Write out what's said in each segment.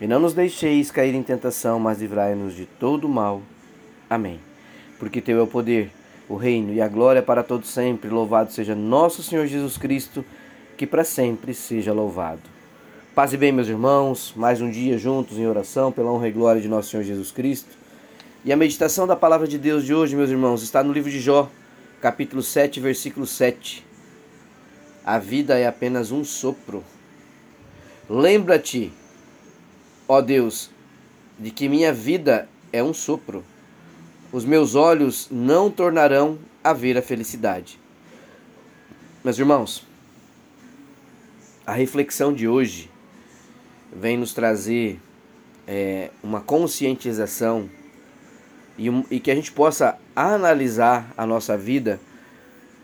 e não nos deixeis cair em tentação, mas livrai-nos de todo mal. Amém. Porque teu é o poder, o reino e a glória para todos sempre. Louvado seja nosso Senhor Jesus Cristo, que para sempre seja louvado. Paz e bem, meus irmãos, mais um dia juntos em oração pela honra e glória de nosso Senhor Jesus Cristo. E a meditação da palavra de Deus de hoje, meus irmãos, está no livro de Jó, capítulo 7, versículo 7. A vida é apenas um sopro. Lembra-te Ó Deus, de que minha vida é um sopro. Os meus olhos não tornarão a ver a felicidade. Meus irmãos, a reflexão de hoje vem nos trazer é, uma conscientização e, e que a gente possa analisar a nossa vida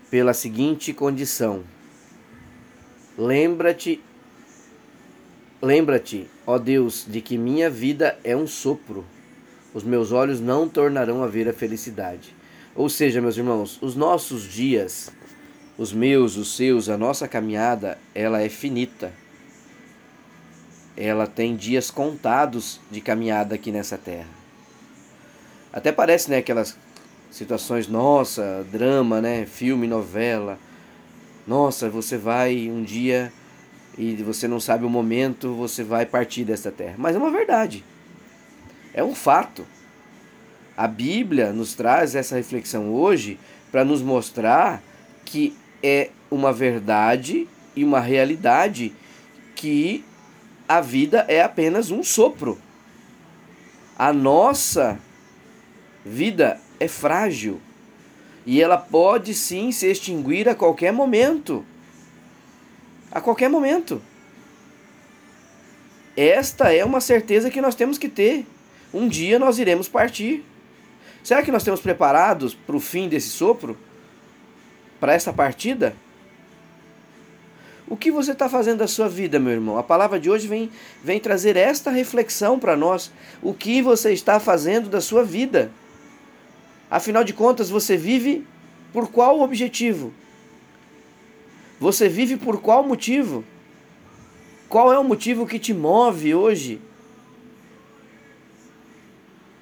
pela seguinte condição: lembra-te Lembra-te, ó Deus, de que minha vida é um sopro. Os meus olhos não tornarão a ver a felicidade. Ou seja, meus irmãos, os nossos dias, os meus, os seus, a nossa caminhada, ela é finita. Ela tem dias contados de caminhada aqui nessa terra. Até parece, né, aquelas situações, nossa, drama, né, filme, novela. Nossa, você vai um dia e você não sabe o momento, você vai partir desta terra. Mas é uma verdade. É um fato. A Bíblia nos traz essa reflexão hoje para nos mostrar que é uma verdade e uma realidade que a vida é apenas um sopro. A nossa vida é frágil e ela pode sim se extinguir a qualquer momento a qualquer momento. Esta é uma certeza que nós temos que ter. Um dia nós iremos partir. Será que nós estamos preparados para o fim desse sopro? Para essa partida? O que você está fazendo da sua vida, meu irmão? A palavra de hoje vem, vem trazer esta reflexão para nós. O que você está fazendo da sua vida? Afinal de contas, você vive por qual objetivo? Você vive por qual motivo? Qual é o motivo que te move hoje?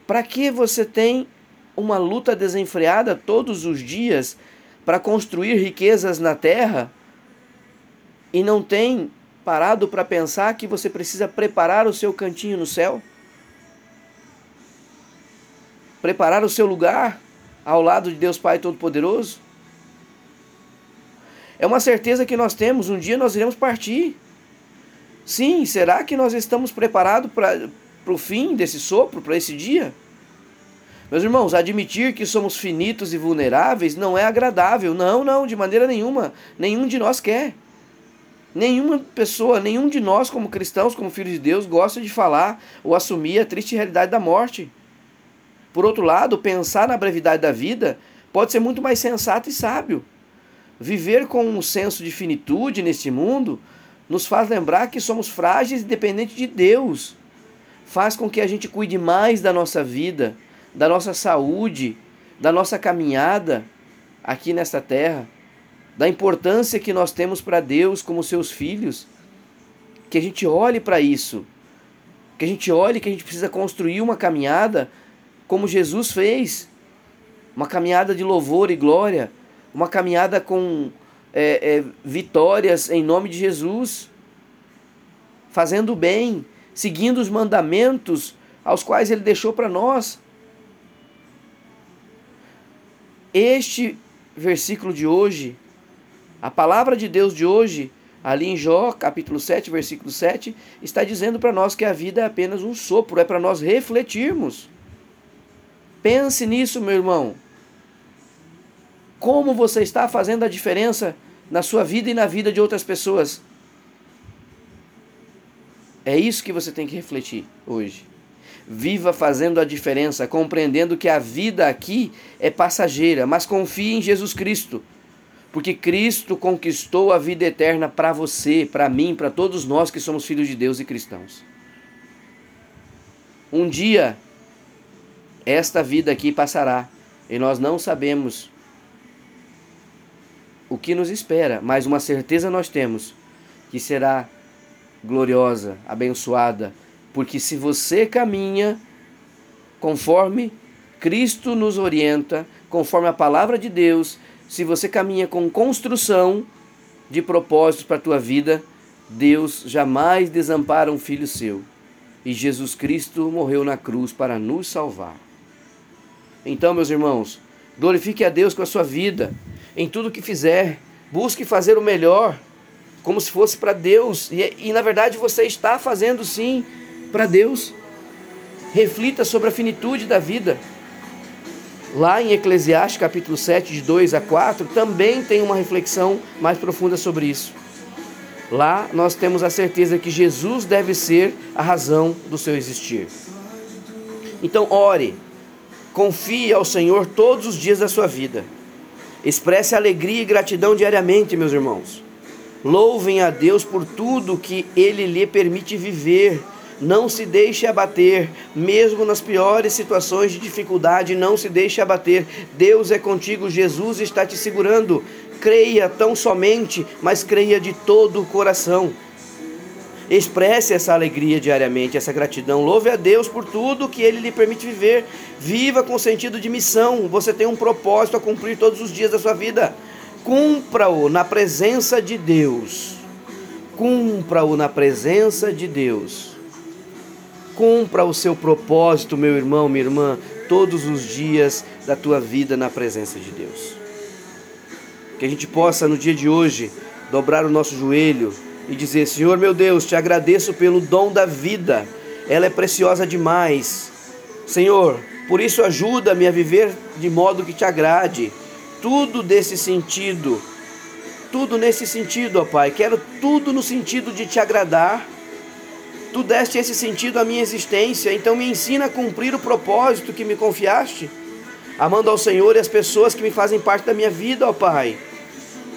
Para que você tem uma luta desenfreada todos os dias para construir riquezas na terra e não tem parado para pensar que você precisa preparar o seu cantinho no céu? Preparar o seu lugar ao lado de Deus Pai Todo-Poderoso? É uma certeza que nós temos, um dia nós iremos partir. Sim, será que nós estamos preparados para o fim desse sopro, para esse dia? Meus irmãos, admitir que somos finitos e vulneráveis não é agradável. Não, não, de maneira nenhuma. Nenhum de nós quer. Nenhuma pessoa, nenhum de nós, como cristãos, como filhos de Deus, gosta de falar ou assumir a triste realidade da morte. Por outro lado, pensar na brevidade da vida pode ser muito mais sensato e sábio. Viver com um senso de finitude neste mundo nos faz lembrar que somos frágeis e dependentes de Deus. Faz com que a gente cuide mais da nossa vida, da nossa saúde, da nossa caminhada aqui nesta terra, da importância que nós temos para Deus como seus filhos. Que a gente olhe para isso. Que a gente olhe que a gente precisa construir uma caminhada como Jesus fez. Uma caminhada de louvor e glória uma caminhada com é, é, vitórias em nome de Jesus, fazendo o bem, seguindo os mandamentos aos quais Ele deixou para nós. Este versículo de hoje, a palavra de Deus de hoje, ali em Jó, capítulo 7, versículo 7, está dizendo para nós que a vida é apenas um sopro, é para nós refletirmos. Pense nisso, meu irmão como você está fazendo a diferença na sua vida e na vida de outras pessoas. É isso que você tem que refletir hoje. Viva fazendo a diferença, compreendendo que a vida aqui é passageira, mas confie em Jesus Cristo. Porque Cristo conquistou a vida eterna para você, para mim, para todos nós que somos filhos de Deus e cristãos. Um dia, esta vida aqui passará e nós não sabemos o que nos espera, mas uma certeza nós temos que será gloriosa, abençoada, porque se você caminha conforme Cristo nos orienta, conforme a palavra de Deus, se você caminha com construção de propósitos para a tua vida, Deus jamais desampara um filho seu. E Jesus Cristo morreu na cruz para nos salvar. Então, meus irmãos, glorifique a Deus com a sua vida, em tudo que fizer. Busque fazer o melhor como se fosse para Deus. E, e na verdade você está fazendo sim para Deus. Reflita sobre a finitude da vida. Lá em Eclesiastes capítulo 7, de 2 a 4, também tem uma reflexão mais profunda sobre isso. Lá nós temos a certeza que Jesus deve ser a razão do seu existir. Então, ore, confie ao Senhor todos os dias da sua vida. Expresse alegria e gratidão diariamente, meus irmãos. Louvem a Deus por tudo que Ele lhe permite viver. Não se deixe abater, mesmo nas piores situações de dificuldade, não se deixe abater. Deus é contigo, Jesus está te segurando. Creia tão somente, mas creia de todo o coração. Expresse essa alegria diariamente, essa gratidão. Louve a Deus por tudo que Ele lhe permite viver. Viva com sentido de missão. Você tem um propósito a cumprir todos os dias da sua vida cumpra-o na presença de Deus. Cumpra-o na presença de Deus. Cumpra o seu propósito, meu irmão, minha irmã, todos os dias da tua vida na presença de Deus. Que a gente possa, no dia de hoje, dobrar o nosso joelho e dizer: Senhor meu Deus, te agradeço pelo dom da vida, ela é preciosa demais. Senhor, por isso ajuda-me a viver de modo que te agrade tudo desse sentido, tudo nesse sentido, ó Pai. Quero tudo no sentido de te agradar. Tu deste esse sentido à minha existência, então me ensina a cumprir o propósito que me confiaste, amando ao Senhor e as pessoas que me fazem parte da minha vida, ó Pai.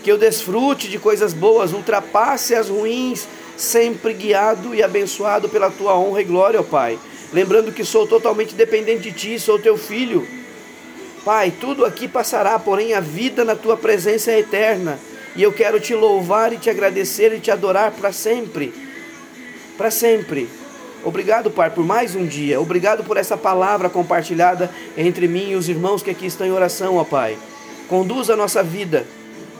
Que eu desfrute de coisas boas, ultrapasse as ruins, sempre guiado e abençoado pela tua honra e glória, ó Pai. Lembrando que sou totalmente dependente de ti, sou teu filho Pai, tudo aqui passará, porém a vida na tua presença é eterna. E eu quero te louvar e te agradecer e te adorar para sempre. Para sempre. Obrigado, Pai, por mais um dia. Obrigado por essa palavra compartilhada entre mim e os irmãos que aqui estão em oração, ó Pai. Conduza a nossa vida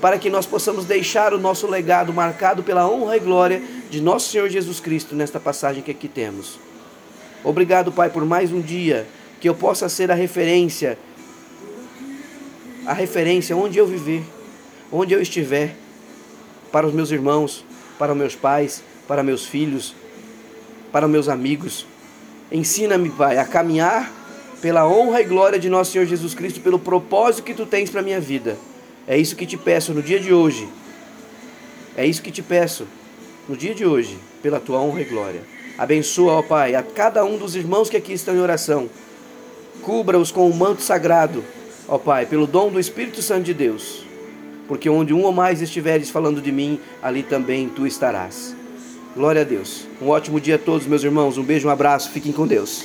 para que nós possamos deixar o nosso legado marcado pela honra e glória de nosso Senhor Jesus Cristo nesta passagem que aqui temos. Obrigado, Pai, por mais um dia que eu possa ser a referência a referência onde eu viver, onde eu estiver, para os meus irmãos, para meus pais, para meus filhos, para meus amigos. Ensina-me, Pai, a caminhar pela honra e glória de nosso Senhor Jesus Cristo, pelo propósito que tu tens para minha vida. É isso que te peço no dia de hoje. É isso que te peço no dia de hoje, pela tua honra e glória. Abençoa, ó Pai, a cada um dos irmãos que aqui estão em oração. Cubra-os com o manto sagrado ó Pai, pelo dom do Espírito Santo de Deus, porque onde um ou mais estiveres falando de mim, ali também tu estarás. Glória a Deus. Um ótimo dia a todos, meus irmãos. Um beijo, um abraço. Fiquem com Deus.